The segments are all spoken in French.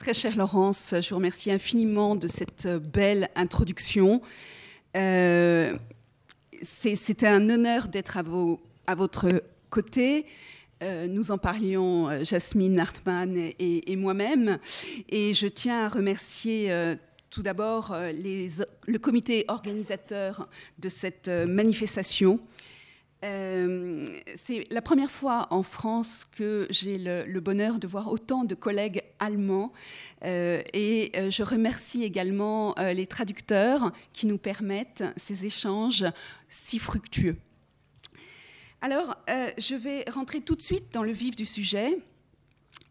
Très chère Laurence, je vous remercie infiniment de cette belle introduction. Euh, C'était un honneur d'être à, votre côté. Euh, nous en parlions, euh, Jasmine Hartmann et, moi-même. Et je tiens à remercier euh, tout d'abord euh, le comité organisateur de cette manifestation euh, c'est la première fois en France que j'ai le, bonheur de voir autant de collègues allemands euh, et euh, je remercie également les traducteurs qui nous permettent ces échanges si fructueux. Alors, je vais rentrer tout de suite dans le vif du sujet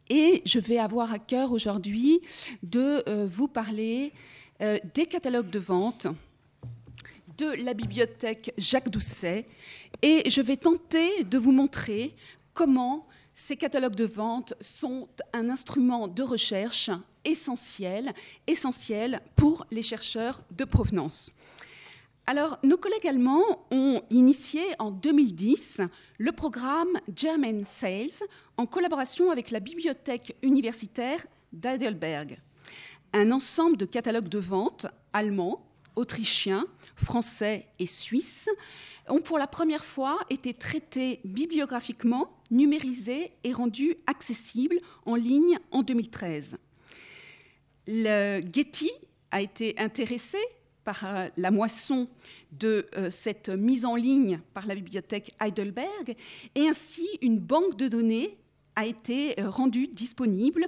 et je vais avoir à cœur aujourd'hui de vous parler des catalogues de vente de la bibliothèque Jacques Doucet et je vais tenter de vous montrer comment ces catalogues de vente sont un instrument de recherche essentiel, essentiel pour les chercheurs de provenance. Alors, nos collègues allemands ont initié en 2010 le programme German Sales en collaboration avec la bibliothèque universitaire d'Heidelberg. Un ensemble de catalogues de vente allemands, autrichiens, français et suisses ont pour la première fois été traités bibliographiquement, numérisés et rendus accessibles en ligne en 2013. Le Getty a été intéressé par euh, la moisson de euh, cette mise en ligne par la bibliothèque Heidelberg et ainsi une banque de données a été euh, rendue disponible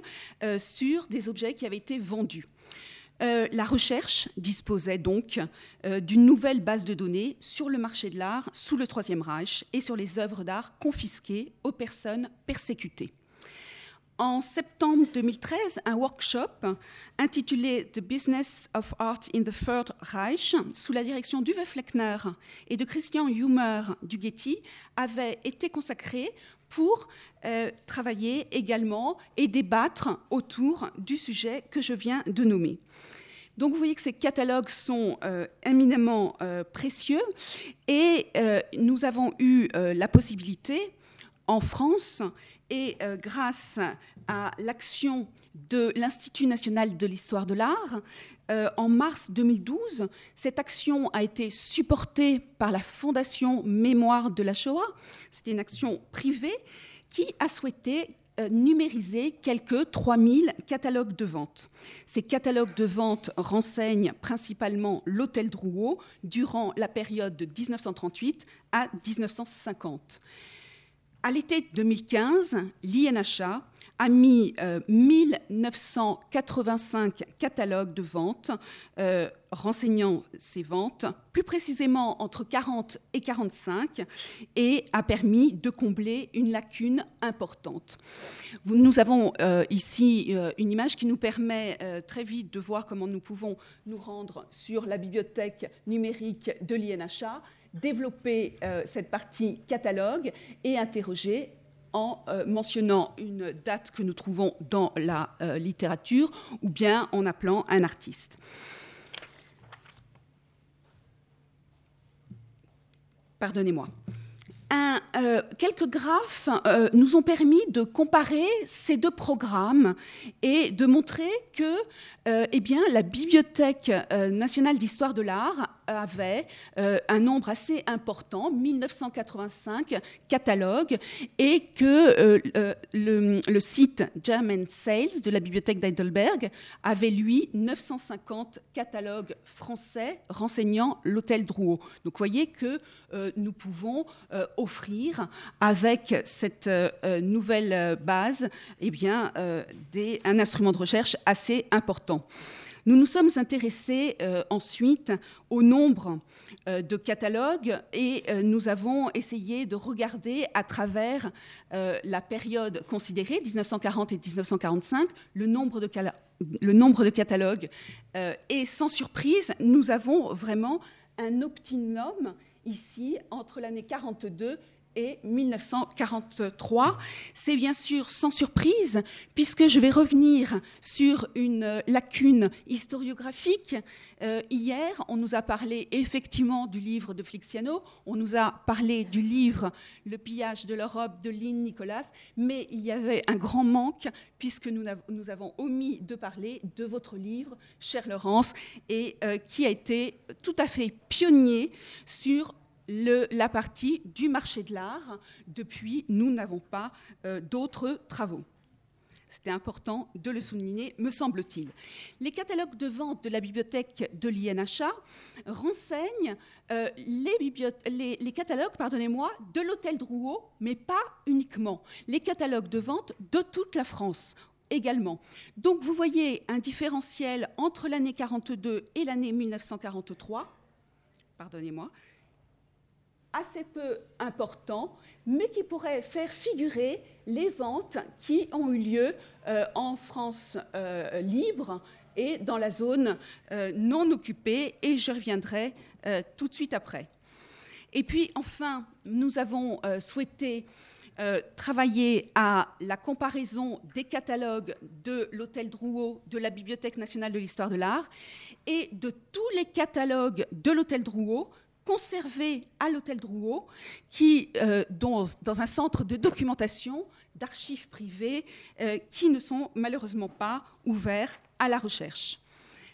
sur des objets qui avaient été vendus. Euh, la recherche disposait donc euh, d'une nouvelle base de données sur le marché de l'art sous le Troisième Reich et sur les œuvres d'art confisquées aux personnes persécutées. En septembre 2013, un workshop intitulé The Business of Art in the Third Reich, sous la direction d'Uwe Fleckner et de Christian Humer du Getty, avait été consacré pour euh, travailler également et débattre autour du sujet que je viens de nommer. Donc vous voyez que ces catalogues sont euh, éminemment euh, précieux et nous avons eu la possibilité en France et euh, grâce à l'action de l'Institut national de l'histoire de l'art, euh, en mars 2012, cette action a été supportée par la Fondation Mémoire de la Shoah. C'était une action privée qui a souhaité euh, numériser quelques 3000 catalogues de vente. Ces catalogues de vente renseignent principalement l'hôtel Drouot durant la période de 1938 à 1950. À l'été 2015, l'INHA a mis euh, 1985 catalogues de vente euh, renseignant ces ventes, plus précisément entre 40 et 45, et a permis de combler une lacune importante. Nous avons euh, ici euh, une image qui nous permet euh, très vite de voir comment nous pouvons nous rendre sur la bibliothèque numérique de l'INHA développer euh, cette partie catalogue et interroger en euh, mentionnant une date que nous trouvons dans la euh, littérature ou bien en appelant un artiste. Pardonnez-moi. Quelques graphes nous ont permis de comparer ces deux programmes et de montrer que eh la Bibliothèque nationale d'histoire de l'art avait euh, un nombre assez important, 1985 catalogues, et que euh, le, le, site German Sales de la bibliothèque d'Heidelberg avait, lui, 950 catalogues français renseignant l'hôtel Drouot. Donc, vous voyez que euh, nous pouvons euh, offrir, avec cette euh, nouvelle base, eh bien, un instrument de recherche assez important. Nous nous sommes intéressés euh, ensuite au nombre euh, de catalogues et euh, nous avons essayé de regarder à travers la période considérée, 1940 et 1945, le nombre de, le nombre de catalogues. Et sans surprise, nous avons vraiment un optimum ici entre l'année 42 et 1943. C'est bien sûr sans surprise, puisque je vais revenir sur une lacune historiographique. Euh, hier, on nous a parlé effectivement du livre de Flixiano, on nous a parlé du livre Le pillage de l'Europe de Lynn Nicolas, mais il y avait un grand manque, puisque nous, avons omis de parler de votre livre, chère Laurence, et euh, qui a été tout à fait pionnier sur la partie du marché de l'art. Depuis, nous n'avons pas euh, d'autres travaux. C'était important de le souligner, me semble-t-il. Les catalogues de vente de la bibliothèque de l'INHA renseignent euh, les, les, catalogues pardonnez-moi, de l'hôtel Drouot, mais pas uniquement. Les catalogues de vente de toute la France également. Donc vous voyez un différentiel entre l'année 42 et l'année 1943. Pardonnez-moi assez peu important, mais qui pourrait faire figurer les ventes qui ont eu lieu euh, en France euh, libre et dans la zone euh, non occupée, et je reviendrai tout de suite après. Et puis enfin, nous avons souhaité travailler à la comparaison des catalogues de l'Hôtel Drouot, de la Bibliothèque nationale de l'histoire de l'art, et de tous les catalogues de l'Hôtel Drouot, conservé à l'hôtel Drouot, qui, euh, dans, un centre de documentation d'archives privées euh, qui ne sont malheureusement pas ouverts à la recherche.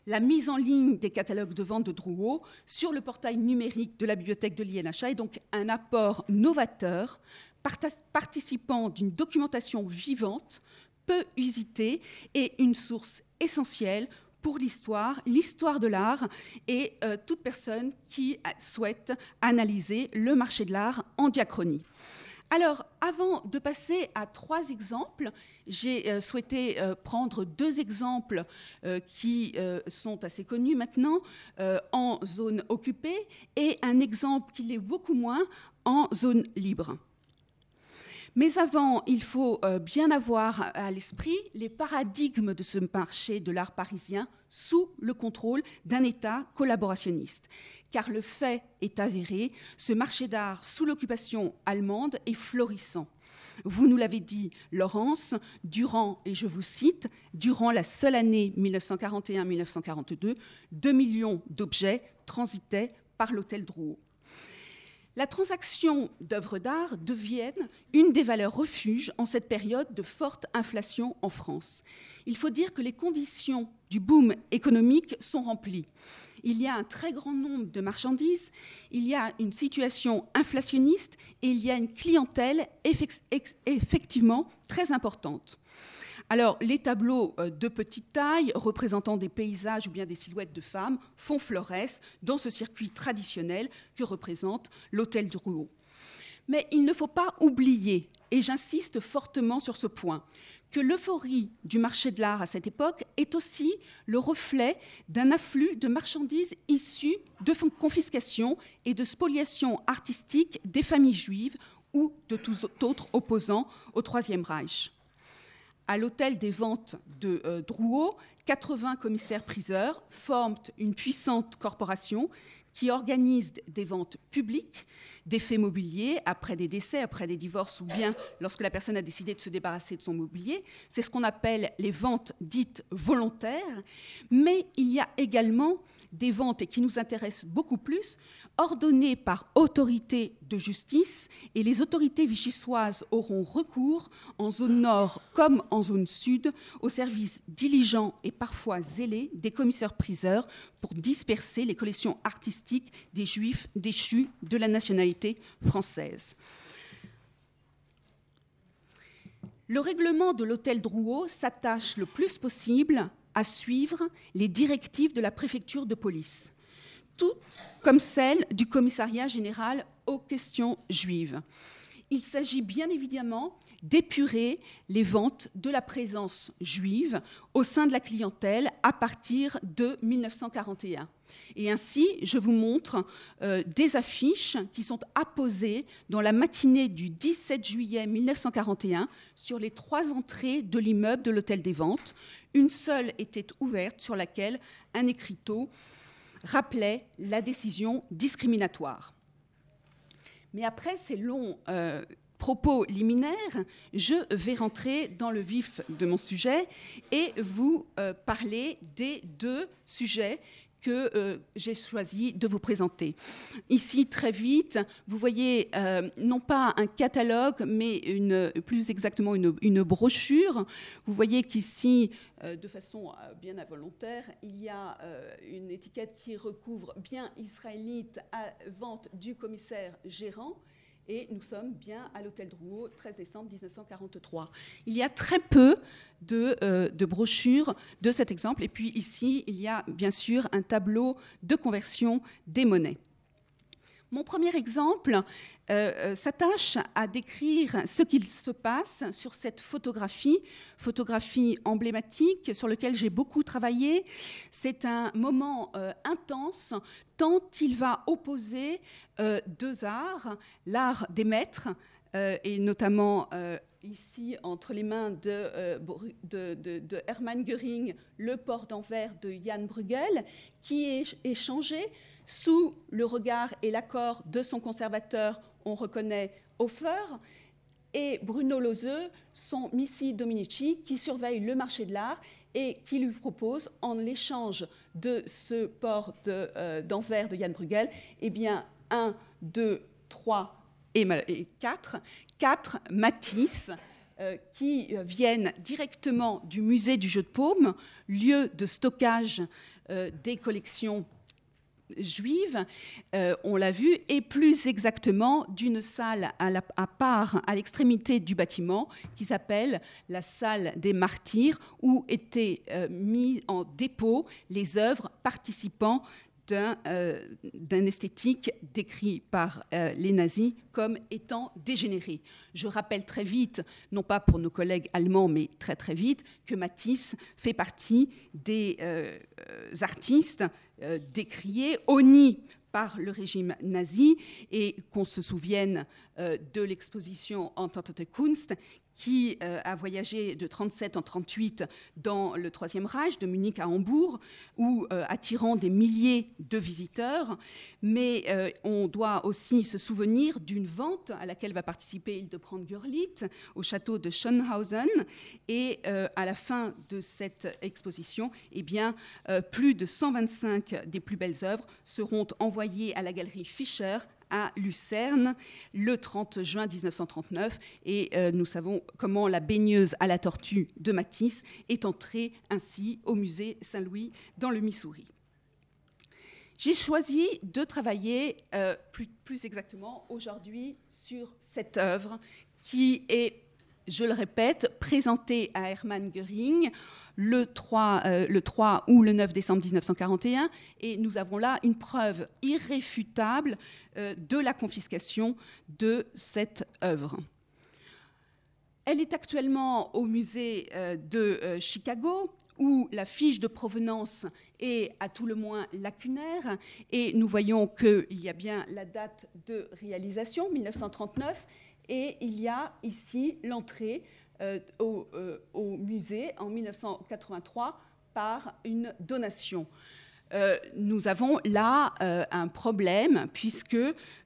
La mise en ligne des catalogues de vente de Drouot sur le portail numérique de la bibliothèque de l'INHA est donc un apport novateur participant d'une documentation vivante, peu usitée et une source essentielle pour l'histoire, l'histoire de l'art et euh, toute personne qui souhaite analyser le marché de l'art en diachronie. Alors, avant de passer à trois exemples, j'ai euh, souhaité euh, prendre deux exemples qui sont assez connus maintenant en zone occupée et un exemple qui l'est beaucoup moins en zone libre. Mais avant, il faut euh, bien avoir à l'esprit les paradigmes de ce marché de l'art parisien sous le contrôle d'un État collaborationniste. Car le fait est avéré, ce marché d'art sous l'occupation allemande est florissant. Vous nous l'avez dit, Laurence, durant, et je vous cite, durant la seule année 1941-1942, 2 millions d'objets transitaient par l'hôtel Drouot la transaction d'œuvres d'art devienne une des valeurs refuges en cette période de forte inflation en France. Il faut dire que les conditions du boom économique sont remplies. Il y a un très grand nombre de marchandises, il y a une situation inflationniste et il y a une clientèle effectivement très importante. Alors, les tableaux euh, de petite taille représentant des paysages ou bien des silhouettes de femmes font florès dans ce circuit traditionnel que représente l'hôtel du Rouault. Mais il ne faut pas oublier, et j'insiste fortement sur ce point, que l'euphorie du marché de l'art à cette époque est aussi le reflet d'un afflux de marchandises issues de confiscation et de spoliation artistique des familles juives ou de tous autres opposants au Troisième Reich à l'hôtel des ventes de euh, Drouot, 80 commissaires-priseurs forment une puissante corporation qui organise des ventes publiques d'effets mobiliers après des décès, après des divorces ou bien lorsque la personne a décidé de se débarrasser de son mobilier. C'est ce qu'on appelle les ventes dites volontaires. Mais il y a également des ventes, et qui nous intéressent beaucoup plus, ordonnées par autorité de justice, et les autorités vichysoises auront recours, en zone nord comme en zone sud, au service diligent et parfois zélé des commissaires-priseurs pour disperser les collections artistiques des juifs déchus de la nationalité française. Le règlement de l'hôtel Drouot s'attache le plus possible à suivre les directives de la préfecture de police, toutes comme celles du commissariat général aux questions juives. Il s'agit bien évidemment d'épurer les ventes de la présence juive au sein de la clientèle à partir de 1941. Et ainsi, je vous montre euh, des affiches qui sont apposées dans la matinée du 17 juillet 1941 sur les trois entrées de l'immeuble de l'Hôtel des Ventes. Une seule était ouverte sur laquelle un écriteau rappelait la décision discriminatoire. Mais après ces longs propos liminaires, je vais rentrer dans le vif de mon sujet et vous parler des deux sujets que euh, j'ai choisi de vous présenter. Ici, très vite, vous voyez euh, non pas un catalogue, mais plus exactement une, brochure. Vous voyez qu'ici, euh, de façon bien involontaire, il y a une étiquette qui recouvre bien israélite à vente du commissaire gérant et nous sommes bien à l'hôtel Drouot, 13 décembre 1943. Il y a très peu euh, de, brochures de cet exemple, et puis ici, il y a bien sûr un tableau de conversion des monnaies. Mon premier exemple euh, euh, s'attache à décrire ce qu'il se passe sur cette photographie, photographie emblématique sur laquelle j'ai beaucoup travaillé. C'est un moment euh, intense tant il va opposer deux arts, l'art des maîtres, et notamment ici entre les mains de, de, Hermann Göring, le port d'Anvers de Jan Bruegel, qui est échangé sous le regard et l'accord de son conservateur, on reconnaît Hofer, et Bruno Lozeux, son Missy Dominici, qui surveille le marché de l'art et qui lui propose, en l'échange de ce port euh, d'Anvers de, Yann Bruegel, eh bien, un, deux, trois et, quatre, quatre Matisse euh, qui viennent directement du musée du jeu de paume, lieu de stockage euh, des collections juive, euh, on l'a vu, et plus exactement d'une salle à, part à l'extrémité du bâtiment qui s'appelle la salle des martyrs, où étaient euh, mis en dépôt les œuvres participant euh, d'un esthétique décrit par euh, les nazis comme étant dégénéré. Je rappelle très vite, non pas pour nos collègues allemands, mais très très vite, que Matisse fait partie des artistes décriés, honnis par le régime nazi et qu'on se souvienne de l'exposition Entente Kunst qui euh, a voyagé de 37 en 38 dans le Troisième Reich, de Munich à Hambourg, où euh, attirant des milliers de visiteurs. Mais euh, on doit aussi se souvenir d'une vente à laquelle va participer Hildebrand Görlitz au château de Schönhausen. Et à la fin de cette exposition, eh bien, plus de 125 des plus belles œuvres seront envoyées à la galerie Fischer à Lucerne le 30 juin 1939 et euh, nous savons comment la baigneuse à la tortue de Matisse est entrée ainsi au musée Saint-Louis dans le Missouri. J'ai choisi de travailler euh, plus, plus exactement aujourd'hui sur cette œuvre qui est, je le répète, présentée à Hermann Göring le 3, euh, le 3 ou le 9 décembre 1941, et nous avons là une preuve irréfutable euh, de la confiscation de cette œuvre. Elle est actuellement au musée euh, de Chicago, où la fiche de provenance est à tout le moins lacunaire, et nous voyons qu'il y a bien la date de réalisation, 1939, et il y a ici l'entrée euh, euh, au, en 1983 par une donation. Euh, nous avons là un problème puisque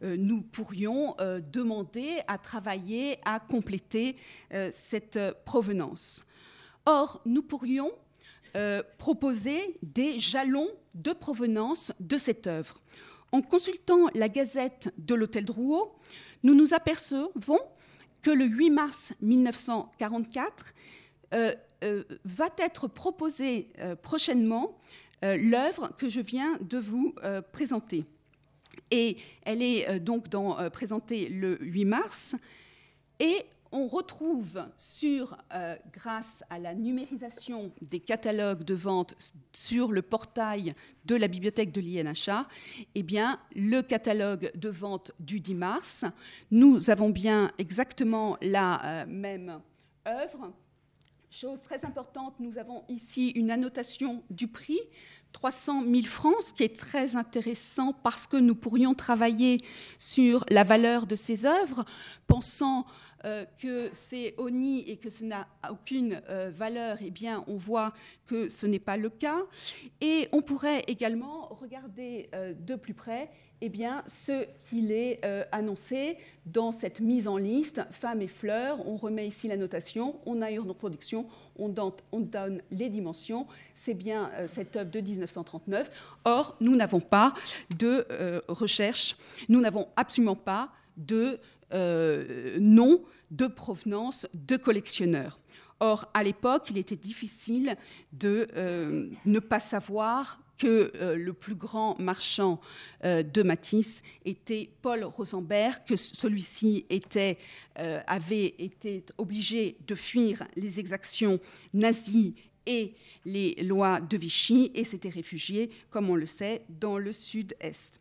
nous pourrions demander à travailler à compléter cette provenance. Or, nous pourrions proposer des jalons de provenance de cette œuvre. En consultant la gazette de l'Hôtel Drouot, nous nous apercevons que le 8 mars 1944 euh, euh, va être proposée euh, prochainement l'œuvre que je viens de vous présenter. Et elle est donc présentée le 8 mars. Et on retrouve sur, grâce à la numérisation des catalogues de vente sur le portail de la bibliothèque de l'INHA, eh bien, le catalogue de vente du 10 mars. Nous avons bien exactement la même œuvre. Chose très importante, nous avons ici une annotation du prix, 300 000 francs, ce qui est très intéressant parce que nous pourrions travailler sur la valeur de ces œuvres, pensant euh, que c'est ONI et que ce n'a aucune euh, valeur, eh bien, on voit que ce n'est pas le cas. Et on pourrait également regarder de plus près eh bien, ce qu'il est annoncé dans cette mise en liste, femmes et fleurs. On remet ici la notation, on a une reproduction, on donne, on donne les dimensions. C'est bien cette œuvre de 1939. Or, nous n'avons pas de recherche, nous n'avons absolument pas de euh, nom de provenance de collectionneurs. Or, à l'époque, il était difficile de euh, ne pas savoir que euh, le plus grand marchand de Matisse était Paul Rosenberg, que celui-ci avait été obligé de fuir les exactions nazies et les lois de Vichy et s'était réfugié, comme on le sait, dans le sud-est.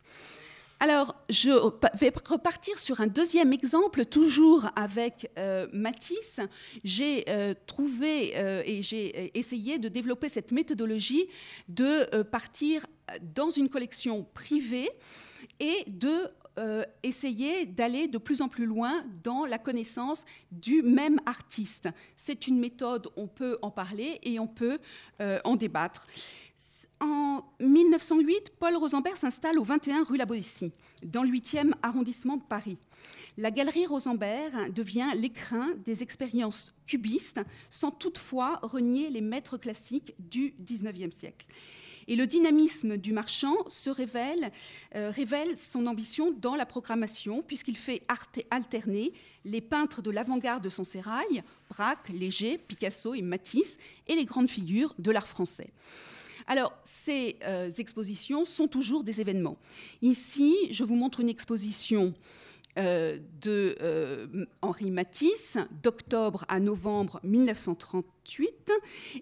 Alors, je vais repartir sur un deuxième exemple, toujours avec euh, Matisse. J'ai euh, trouvé euh, et j'ai essayé de développer cette méthodologie de partir dans une collection privée et de essayer d'aller de plus en plus loin dans la connaissance du même artiste. C'est une méthode, on peut en parler et on peut en débattre. En 1908, Paul Rosenberg s'installe au 21 rue La Boétie, dans le 8e arrondissement de Paris. La galerie Rosenberg devient l'écrin des expériences cubistes, sans toutefois renier les maîtres classiques du 19e siècle. Et le dynamisme du marchand se révèle, euh, révèle son ambition dans la programmation, puisqu'il fait alterner les peintres de l'avant-garde de son sérail, Braque, Léger, Picasso et Matisse, et les grandes figures de l'art français. Alors, ces euh, expositions sont toujours des événements. Ici, je vous montre une exposition euh, de euh, Henri Matisse d'octobre à novembre 1938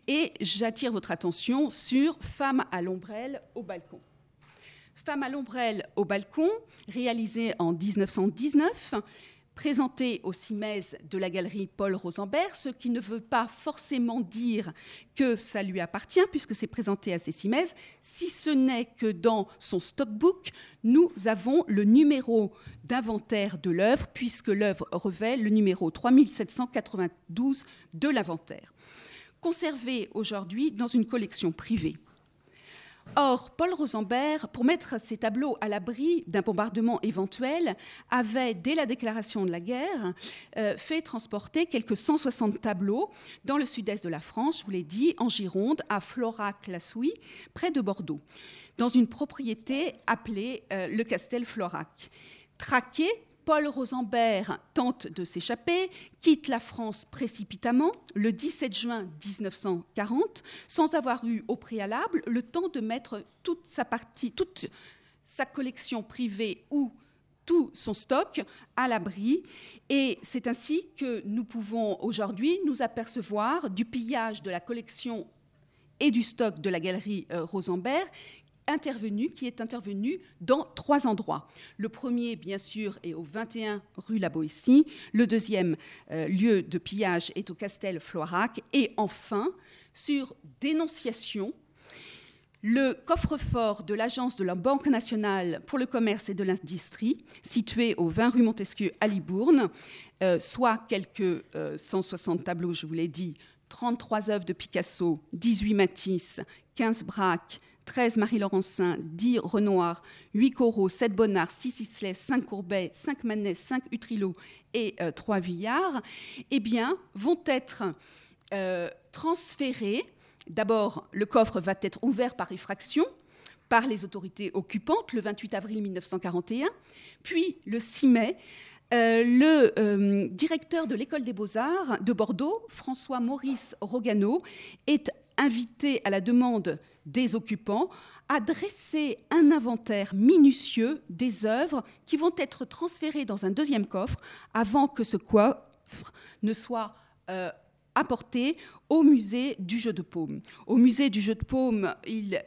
et j'attire votre attention sur Femme à l'ombrelle au balcon. Femme à l'ombrelle au balcon, réalisée en 1919, présenté au CIMES de la galerie Paul Rosenberg, ce qui ne veut pas forcément dire que ça lui appartient, puisque c'est présenté à ces CIMES, si ce n'est que dans son stockbook, nous avons le numéro d'inventaire de l'œuvre, puisque l'œuvre révèle le numéro 3792 de l'inventaire, conservé aujourd'hui dans une collection privée. Or, Paul Rosenberg, pour mettre ses tableaux à l'abri d'un bombardement éventuel, avait, dès la déclaration de la guerre, euh, fait transporter quelques 160 tableaux dans le sud-est de la France, je vous l'ai dit, en Gironde, à Florac-la-Souille, près de Bordeaux, dans une propriété appelée euh, le Castel Florac. Traqué Paul Rosenberg tente de s'échapper, quitte la France précipitamment le 17 juin 1940, sans avoir eu au préalable le temps de mettre toute sa collection privée ou tout son stock à l'abri. Et c'est ainsi que nous pouvons aujourd'hui nous apercevoir du pillage de la collection et du stock de la galerie euh, Rosenberg intervenu, qui est intervenu dans trois endroits. Le premier, bien sûr, est au 21 rue La Boétie. Le deuxième euh, lieu de pillage est au Castel Floirac. Et enfin, sur dénonciation, le coffre-fort de l'agence de la Banque nationale pour le commerce et de l'industrie, situé au 20 rue Montesquieu à Libourne, euh, soit quelques 160 euh, tableaux, je vous l'ai dit, 33 œuvres de Picasso, 18 Matisse, 15 Braque, 13 Marie-Laurencin, 10 Renoir, 8 Corot, 7 Bonnard, 6 Islay, 5 Courbet, 5 Manet, 5 Utrillo et 3 euh, Vuillard, eh bien, vont être euh, transférés. D'abord, le coffre va être ouvert par effraction par les autorités occupantes le 28 avril 1941, puis le 6 mai. Euh, le directeur de l'école des beaux-arts de Bordeaux, François Maurice Rogano, est invité à la demande des occupants à dresser un inventaire minutieux des œuvres qui vont être transférées dans un deuxième coffre avant que ce coffre ne soit euh, apporté au musée du jeu de paume. Au musée du jeu de paume,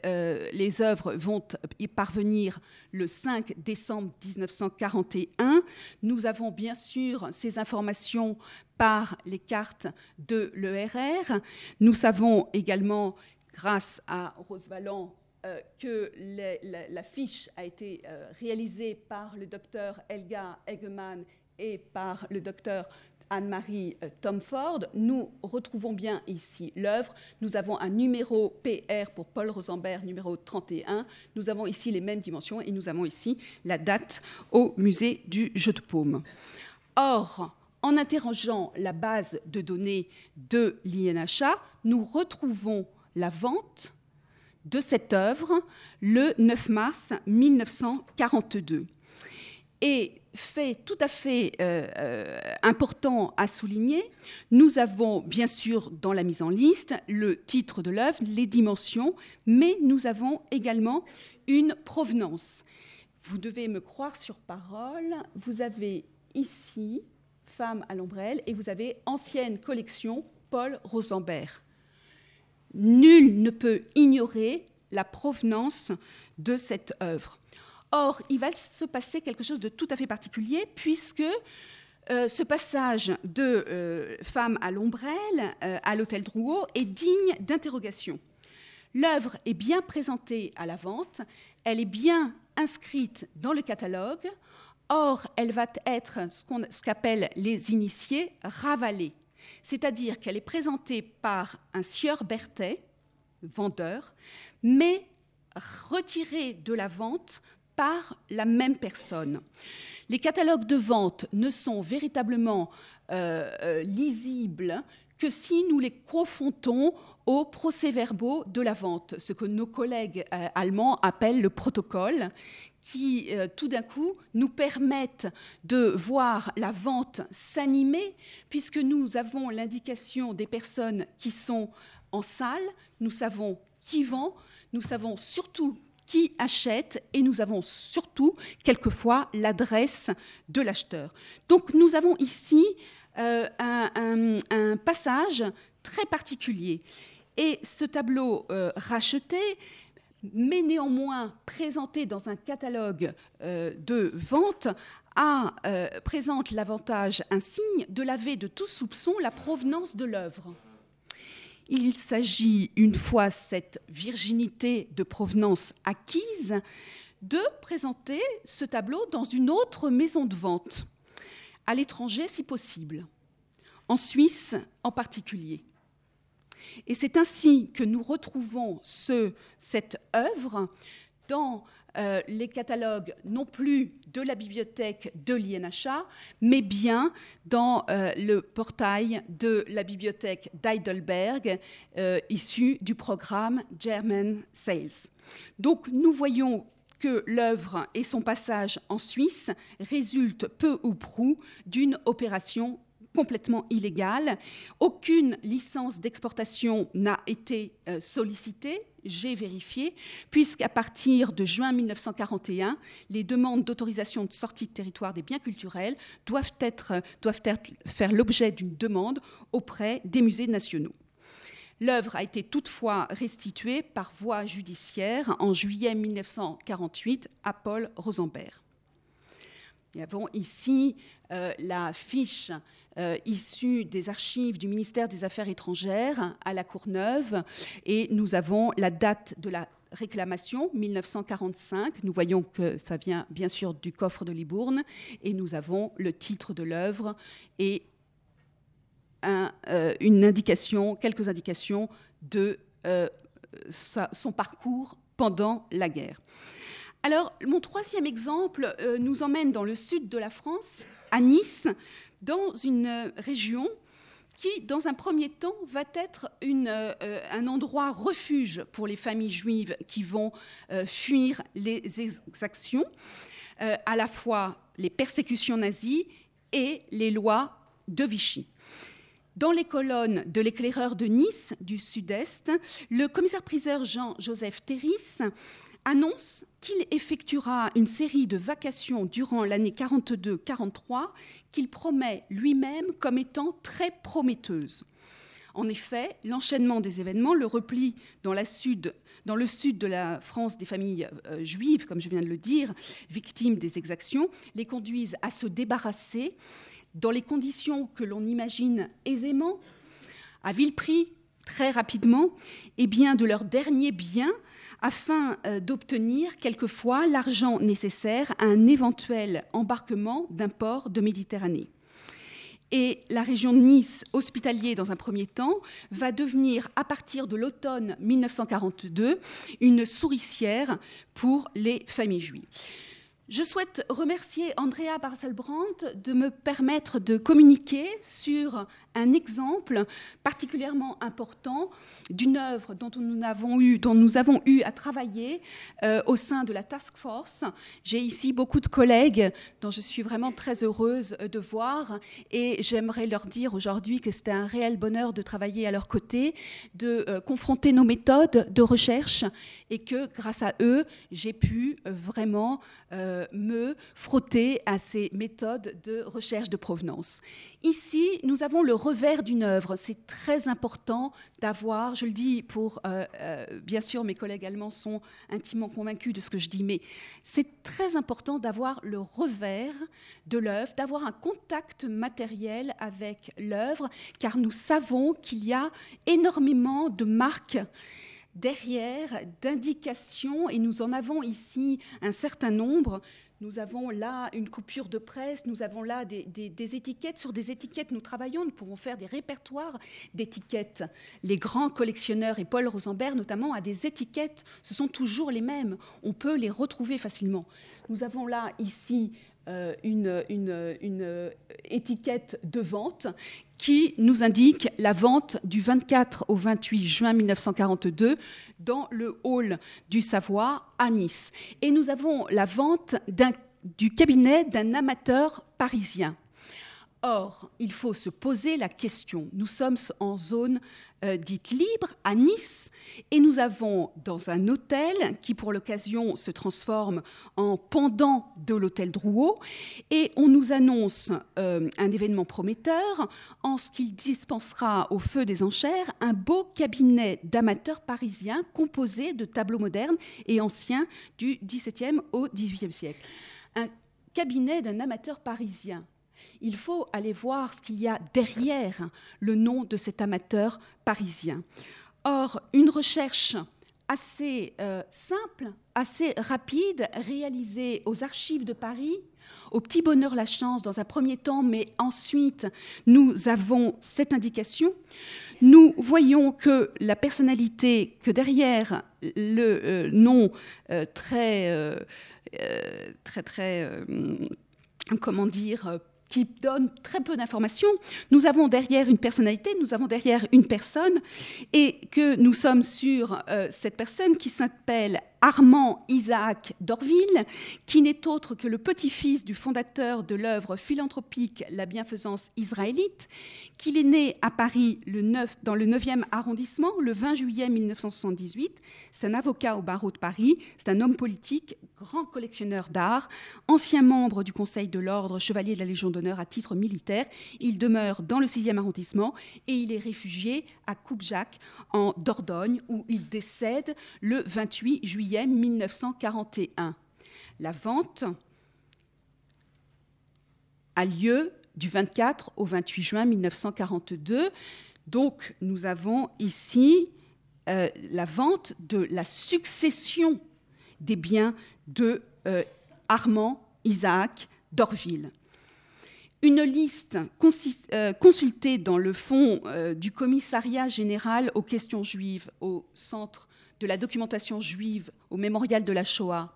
euh, les œuvres vont y parvenir le 5 décembre 1941. Nous avons bien sûr ces informations par les cartes de l'ERR. Nous savons également grâce à Rose Valland euh, que la, fiche a été euh, réalisée par le docteur Elga Eggemann et par le docteur Anne-Marie euh, Tomford, nous retrouvons bien ici l'œuvre. Nous avons un numéro PR pour Paul Rosenberg, numéro 31. Nous avons ici les mêmes dimensions et nous avons ici la date au musée du jeu de paume. Or, en interrogeant la base de données de l'INHA, nous retrouvons la vente de cette œuvre le 9 mars 1942. Et fait tout à fait euh, euh, important à souligner, nous avons bien sûr dans la mise en liste le titre de l'œuvre, les dimensions, mais nous avons également une provenance. Vous devez me croire sur parole, vous avez ici Femme à l'ombrelle et vous avez ancienne collection Paul Rosenberg. Nul ne peut ignorer la provenance de cette œuvre. Or, il va se passer quelque chose de tout à fait particulier puisque euh, ce passage de euh, femme à l'ombrelle euh, à l'hôtel Drouot est digne d'interrogation. L'œuvre est bien présentée à la vente, elle est bien inscrite dans le catalogue, or elle va être ce qu'appellent les initiés ravalée, c'est-à-dire qu'elle est présentée par un sieur Berthet, vendeur, mais retirée de la vente par la même personne. Les catalogues de vente ne sont véritablement euh, euh, lisibles que si nous les confrontons aux procès-verbaux de la vente, ce que nos collègues euh, allemands appellent le protocole, qui tout d'un coup nous permettent de voir la vente s'animer, puisque nous avons l'indication des personnes qui sont en salle, nous savons qui vend, nous savons surtout qui achète et nous avons surtout quelquefois l'adresse de l'acheteur. Donc nous avons ici euh, un, passage très particulier. Et ce tableau euh, racheté, mais néanmoins présenté dans un catalogue euh, de vente, présente l'avantage insigne de laver de tout soupçon la provenance de l'œuvre. Il s'agit, une fois cette virginité de provenance acquise, de présenter ce tableau dans une autre maison de vente, à l'étranger si possible, en Suisse en particulier. Et c'est ainsi que nous retrouvons ce, cette œuvre dans euh, les catalogues non plus de la bibliothèque de l'INHA, mais bien dans euh, le portail de la bibliothèque d'Heidelberg, euh, issu du programme German Sales. Donc nous voyons que l'œuvre et son passage en Suisse résultent peu ou prou d'une opération complètement illégale. Aucune licence d'exportation n'a été euh, sollicitée, j'ai vérifié, puisqu'à partir de juin 1941, les demandes d'autorisation de sortie de territoire des biens culturels doivent, être, doivent faire l'objet d'une demande auprès des musées nationaux. L'œuvre a été toutefois restituée par voie judiciaire en juillet 1948 à Paul Rosenberg. Nous avons ici euh, la fiche euh, issue des archives du ministère des Affaires étrangères à la Courneuve et nous avons la date de la réclamation 1945. Nous voyons que ça vient bien sûr du coffre de Libourne et nous avons le titre de l'œuvre et euh, une indication, quelques indications de son parcours pendant la guerre. Alors, mon troisième exemple euh, nous emmène dans le sud de la France, à Nice, dans une région qui, dans un premier temps, va être euh, un endroit refuge pour les familles juives qui vont euh, fuir les exactions, à la fois les persécutions nazies et les lois de Vichy. Dans les colonnes de l'éclaireur de Nice du Sud-Est, le commissaire-priseur Jean-Joseph Terris annonce qu'il effectuera une série de vacations durant l'année 42-43 qu'il promet lui-même comme étant très prometteuse. En effet, l'enchaînement des événements, le repli dans, le sud de la France des familles euh, juives, comme je viens de le dire, victimes des exactions, les conduisent à se débarrasser dans les conditions que l'on imagine aisément, à vil prix, très rapidement eh bien, de leur dernier bien afin euh, d'obtenir quelquefois l'argent nécessaire à un éventuel embarquement d'un port de Méditerranée. Et la région de Nice, hospitalier dans un premier temps, va devenir, à partir de l'automne 1942, une souricière pour les familles juives. Je souhaite remercier Andrea Barcelbrandt de me permettre de communiquer sur un exemple particulièrement important d'une œuvre dont nous avons eu, dont nous avons eu à travailler euh, au sein de la task force. J'ai ici beaucoup de collègues dont je suis vraiment très heureuse de voir et j'aimerais leur dire aujourd'hui que c'était un réel bonheur de travailler à leur côté, de euh, confronter nos méthodes de recherche et que grâce à eux, j'ai pu euh, vraiment me frotter à ces méthodes de recherche de provenance. Ici, nous avons le revers d'une œuvre. C'est très important d'avoir, je le dis pour, euh, euh, bien sûr, mes collègues allemands sont intimement convaincus de ce que je dis, mais c'est très important d'avoir le revers de l'œuvre, d'avoir un contact matériel avec l'œuvre, car nous savons qu'il y a énormément de marques derrière, d'indications, et nous en avons ici un certain nombre nous avons là une coupure de presse, nous avons là des, étiquettes. Sur des étiquettes, nous travaillons, nous pouvons faire des répertoires d'étiquettes. Les grands collectionneurs, et Paul Rosenberg notamment, a des étiquettes, ce sont toujours les mêmes. On peut les retrouver facilement. Nous avons là ici euh, une, une, étiquette de vente qui nous indique la vente du 24 au 28 juin 1942 dans le hall du Savoie à Nice. Et nous avons la vente du cabinet d'un amateur parisien. Or, il faut se poser la question. Nous sommes en zone euh, dite libre, à Nice, et nous avons dans un hôtel qui, pour l'occasion, se transforme en pendant de l'hôtel Drouot, et on nous annonce euh, un événement prometteur en ce qu'il dispensera au feu des enchères un beau cabinet d'amateurs parisiens composé de tableaux modernes et anciens du XVIIe au XVIIIe siècle. Un cabinet d'un amateur parisien il faut aller voir ce qu'il y a derrière le nom de cet amateur parisien. Or, une recherche assez euh, simple, assez rapide, réalisée aux archives de Paris, au petit bonheur la chance dans un premier temps, mais ensuite nous avons cette indication. Nous voyons que la personnalité, que derrière le euh, nom euh, très, très, très, comment dire, qui donne très peu d'informations. Nous avons derrière une personnalité, nous avons derrière une personne, et que nous sommes sur euh, cette personne qui s'appelle Armand Isaac d'Orville, qui n'est autre que le petit-fils du fondateur de l'œuvre philanthropique La bienfaisance israélite, qu'il est né à Paris le 9, dans le 9e arrondissement le 20 juillet 1978. C'est un avocat au barreau de Paris, c'est un homme politique, grand collectionneur d'art, ancien membre du Conseil de l'Ordre, chevalier de la Légion d'honneur à titre militaire. Il demeure dans le 6e arrondissement et il est réfugié à Coupjac en Dordogne où il décède le 28 juillet 1941. La vente a lieu du 24 au 28 juin 1942. Donc nous avons ici euh, la vente de la succession des biens de euh, Armand Isaac d'Orville. Une liste euh, consultée dans le fond du commissariat général aux questions juives au centre de la documentation juive au mémorial de la Shoah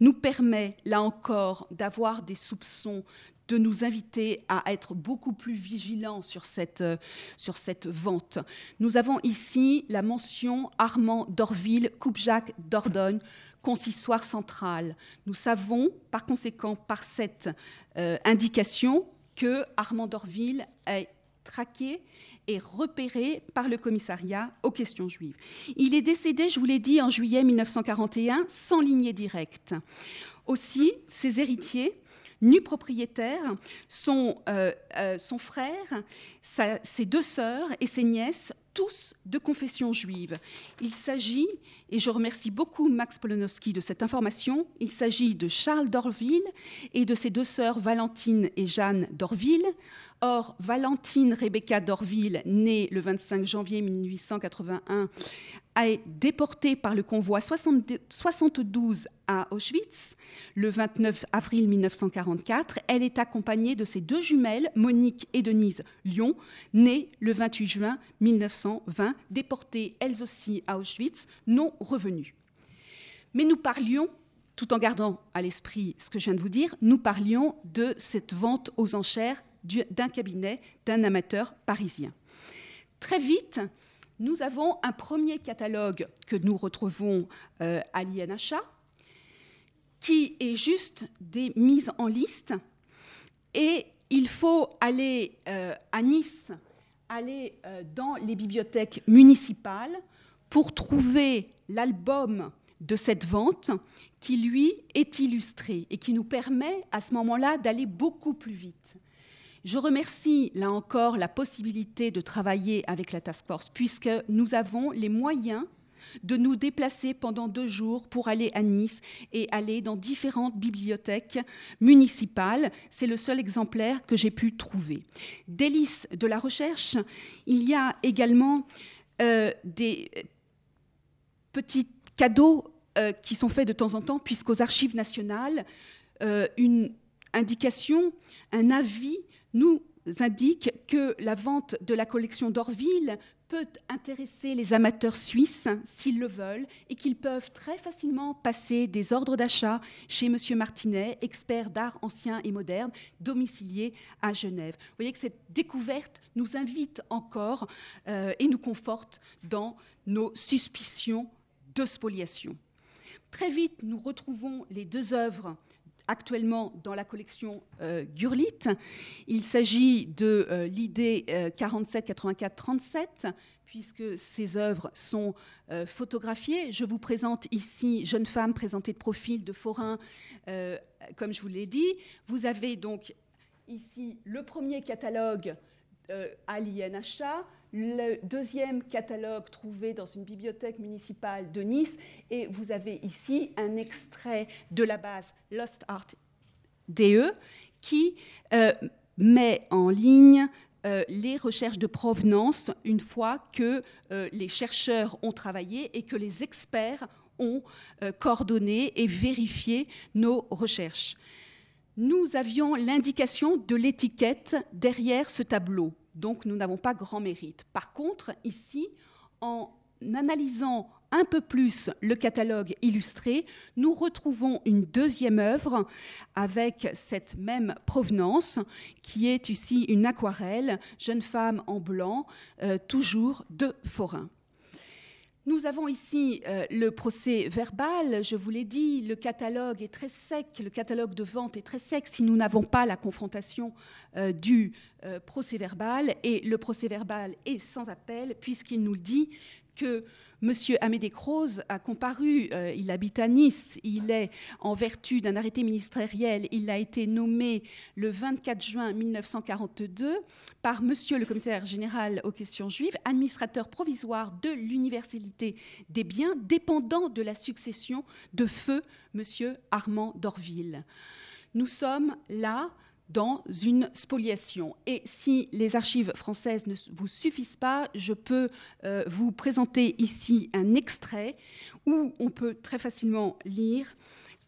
nous permet, là encore, d'avoir des soupçons, de nous inviter à être beaucoup plus vigilants sur cette, euh, sur cette vente. Nous avons ici la mention Armand d'Orville, Coupe-Jacques d'Ordogne, consistoire central. Nous savons, par conséquent, par cette euh, indication, que Armand d'Orville est traqué et repéré par le commissariat aux questions juives. Il est décédé, je vous l'ai dit, en juillet 1941, sans lignée directe. Aussi, ses héritiers nu propriétaire, son, son frère, ses deux sœurs et ses nièces tous de confession juive. Il s'agit, et je remercie beaucoup Max Polonowski de cette information, il s'agit de Charles d'Orville et de ses deux sœurs Valentine et Jeanne d'Orville. Or, Valentine Rebecca d'Orville, née le 25 janvier 1881, a déportée par le convoi 72 à Auschwitz le 29 avril 1944. Elle est accompagnée de ses deux jumelles, Monique et Denise Lyon, nées le 28 juin 1920, déportées elles aussi à Auschwitz, non revenues. Mais nous parlions, tout en gardant à l'esprit ce que je viens de vous dire, nous parlions de cette vente aux enchères d'un cabinet d'un amateur parisien. Très vite, nous avons un premier catalogue que nous retrouvons euh, à l'INHA, qui est juste des mises en liste. Et il faut aller euh, à Nice, aller euh, dans les bibliothèques municipales pour trouver l'album de cette vente qui, lui, est illustré et qui nous permet à ce moment-là d'aller beaucoup plus vite. Je remercie là encore la possibilité de travailler avec la task force puisque nous avons les moyens de nous déplacer pendant deux jours pour aller à Nice et aller dans différentes bibliothèques municipales. C'est le seul exemplaire que j'ai pu trouver. Délice de la recherche, il y a également euh, des petits cadeaux euh, qui sont faits de temps en temps, puisqu'aux archives nationales, euh, une indication, un avis nous indique que la vente de la collection d'Orville peut intéresser les amateurs suisses s'ils le veulent et qu'ils peuvent très facilement passer des ordres d'achat chez M. Martinet, expert d'art ancien et moderne, domicilié à Genève. Vous voyez que cette découverte nous invite encore euh, et nous conforte dans nos suspicions de spoliation. Très vite, nous retrouvons les deux œuvres actuellement dans la collection euh, Gurlit. Il s'agit de euh, l'idée 47, 84, 37, puisque ces œuvres sont euh, photographiées. Je vous présente ici Jeune femme présentée de profil de forain, comme je vous l'ai dit. Vous avez donc ici le premier catalogue à l'INHA, le deuxième catalogue trouvé dans une bibliothèque municipale de Nice. Et vous avez ici un extrait de la base Lost Art DE qui euh, met en ligne euh, les recherches de provenance une fois que euh, les chercheurs ont travaillé et que les experts ont coordonné et vérifié nos recherches. Nous avions l'indication de l'étiquette derrière ce tableau donc nous n'avons pas grand mérite. Par contre, ici, en analysant un peu plus le catalogue illustré, nous retrouvons une deuxième œuvre avec cette même provenance, qui est ici une aquarelle, jeune femme en blanc, euh, toujours de Forain. Nous avons ici euh, le procès verbal, je vous l'ai dit, le catalogue est très sec, le catalogue de vente est très sec si nous n'avons pas la confrontation euh, du euh, procès verbal. Et le procès verbal est sans appel puisqu'il nous dit que Monsieur Amédée Croze a comparu, euh, il habite à Nice, il est, en vertu d'un arrêté ministériel, il a été nommé le 24 juin 1942 par Monsieur le commissaire général aux questions juives, administrateur provisoire de l'université des biens, dépendant de la succession de feu Monsieur Armand d'Orville. Nous sommes là dans une spoliation. Et si les archives françaises ne vous suffisent pas, je peux euh, vous présenter ici un extrait où on peut très facilement lire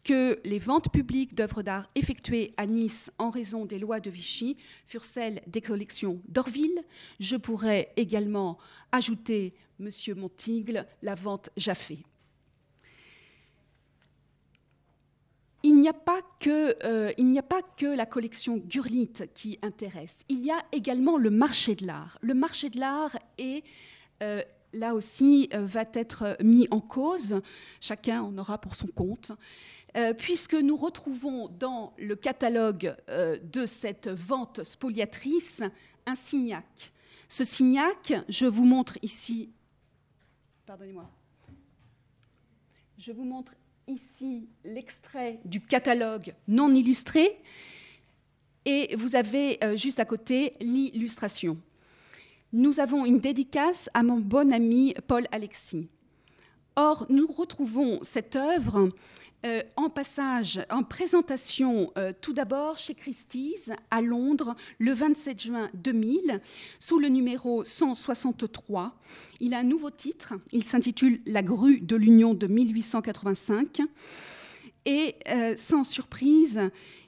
que les ventes publiques d'œuvres d'art effectuées à Nice en raison des lois de Vichy furent celles des collections d'Orville. Je pourrais également ajouter, Monsieur Montigle, la vente Jaffé. Il n'y a pas que, euh, il n'y a pas que la collection Gurlit qui intéresse. Il y a également le marché de l'art. Le marché de l'art est euh, là aussi euh, va être mis en cause. Chacun en aura pour son compte. puisque nous retrouvons dans le catalogue de cette vente spoliatrice un signac. Ce signac, je vous montre ici, pardonnez-moi, je vous montre ici l'extrait du catalogue non illustré Et vous avez juste à côté l'illustration. Nous avons une dédicace à mon bon ami Paul Alexis. Or, nous retrouvons cette œuvre euh, en passage, en présentation, euh, tout d'abord chez Christie's à Londres le 27 juin 2000, sous le numéro 163. Il a un nouveau titre, il s'intitule La grue de l'Union de 1885. Et euh, sans surprise,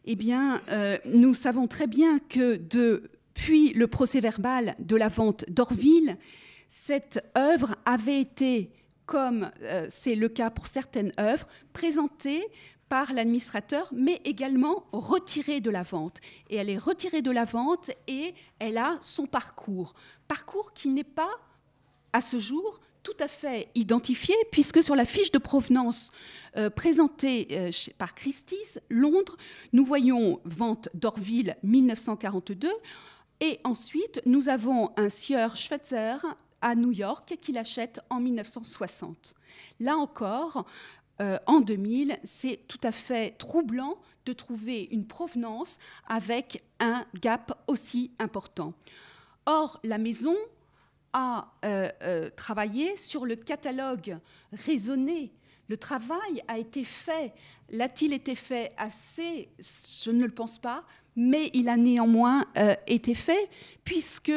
eh bien, nous savons très bien que depuis le procès verbal de la vente d'Orville, cette œuvre avait été comme euh, c'est le cas pour certaines œuvres, présentées par l'administrateur, mais également retirée de la vente. Et elle est retirée de la vente et elle a son parcours. Parcours qui n'est pas, à ce jour, tout à fait identifié, puisque sur la fiche de provenance euh, présentée euh, par Christie's, Londres, nous voyons vente d'Orville 1942, et ensuite nous avons un sieur Schweitzer à New York qu'il achète en 1960. Là encore, euh, en 2000, c'est tout à fait troublant de trouver une provenance avec un gap aussi important. Or, la maison a euh, euh, travaillé sur le catalogue raisonné. Le travail a été fait. L'a-t-il été fait assez? Je ne le pense pas, mais il a néanmoins été fait, puisque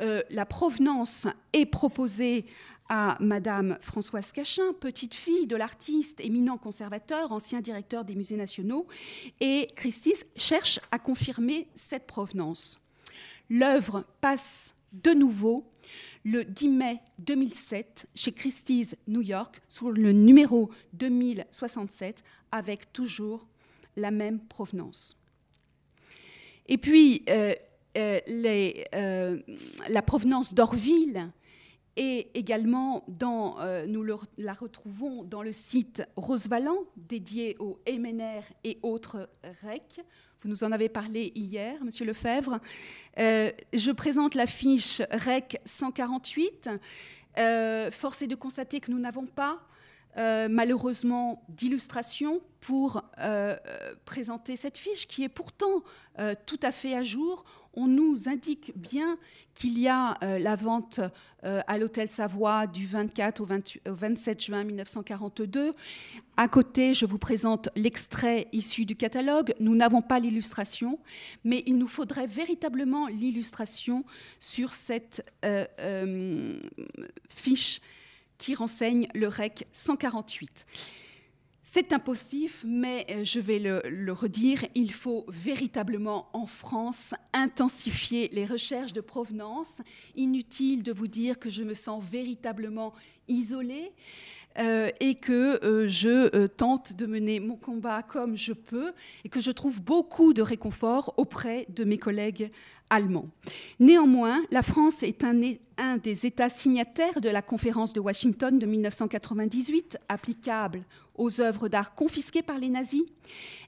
euh, la provenance est proposée à Madame Françoise Cachin, petite fille de l'artiste éminent conservateur, ancien directeur des musées nationaux, et Christie cherche à confirmer cette provenance. L'œuvre passe de nouveau le 10 mai 2007 chez Christie's New York sous le numéro 2067 avec toujours la même provenance. Et puis, euh, euh, euh, la provenance d'Orville et également dans, euh, nous la retrouvons dans le site Rosevalent dédié aux MNR et autres REC. Vous nous en avez parlé hier, Monsieur Lefebvre. je présente la fiche REC 148. force est de constater que nous n'avons pas malheureusement d'illustration pour présenter cette fiche qui est pourtant tout à fait à jour on nous indique bien qu'il y a euh, la vente euh, à l'Hôtel Savoie du 24 au, 27 juin 1942. À côté, je vous présente l'extrait issu du catalogue. Nous n'avons pas l'illustration, mais il nous faudrait véritablement l'illustration sur cette euh, fiche qui renseigne le REC 148. C'est impossible, mais euh, je vais le, redire, il faut véritablement en France intensifier les recherches de provenance. Inutile de vous dire que je me sens véritablement isolée. Euh, et que euh, je tente de mener mon combat comme je peux et que je trouve beaucoup de réconfort auprès de mes collègues allemands. Néanmoins, la France est un, un des États signataires de la conférence de Washington de 1998 applicable aux œuvres d'art confisquées par les nazis.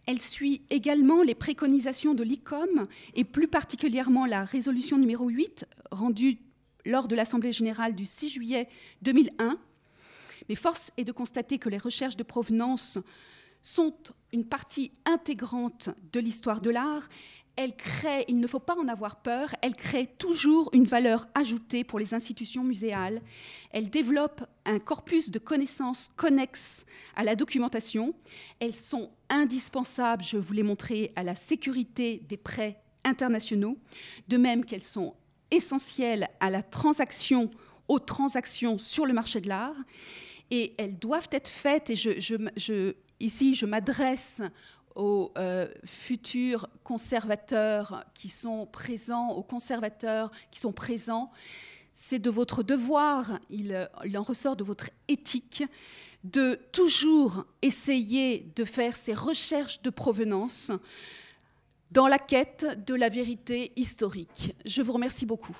Elle suit également les préconisations de l'ICOM et plus particulièrement la résolution numéro 8 rendue lors de l'Assemblée générale du 6 juillet 2001. Mais force est de constater que les recherches de provenance sont une partie intégrante de l'histoire de l'art elle crée, il ne faut pas en avoir peur, elle crée toujours une valeur ajoutée pour les institutions muséales. Elle développe un corpus de connaissances connexes à la documentation. Elles sont indispensables, je vous l'ai montré, à la sécurité des prêts internationaux, de même qu'elles sont essentielles à la transaction, aux transactions sur le marché de l'art. Et elles doivent être faites, et ici je m'adresse aux euh, futurs conservateurs qui sont présents, aux conservateurs qui sont présents. C'est de votre devoir, il, en ressort de votre éthique, de toujours essayer de faire ces recherches de provenance dans la quête de la vérité historique. Je vous remercie beaucoup.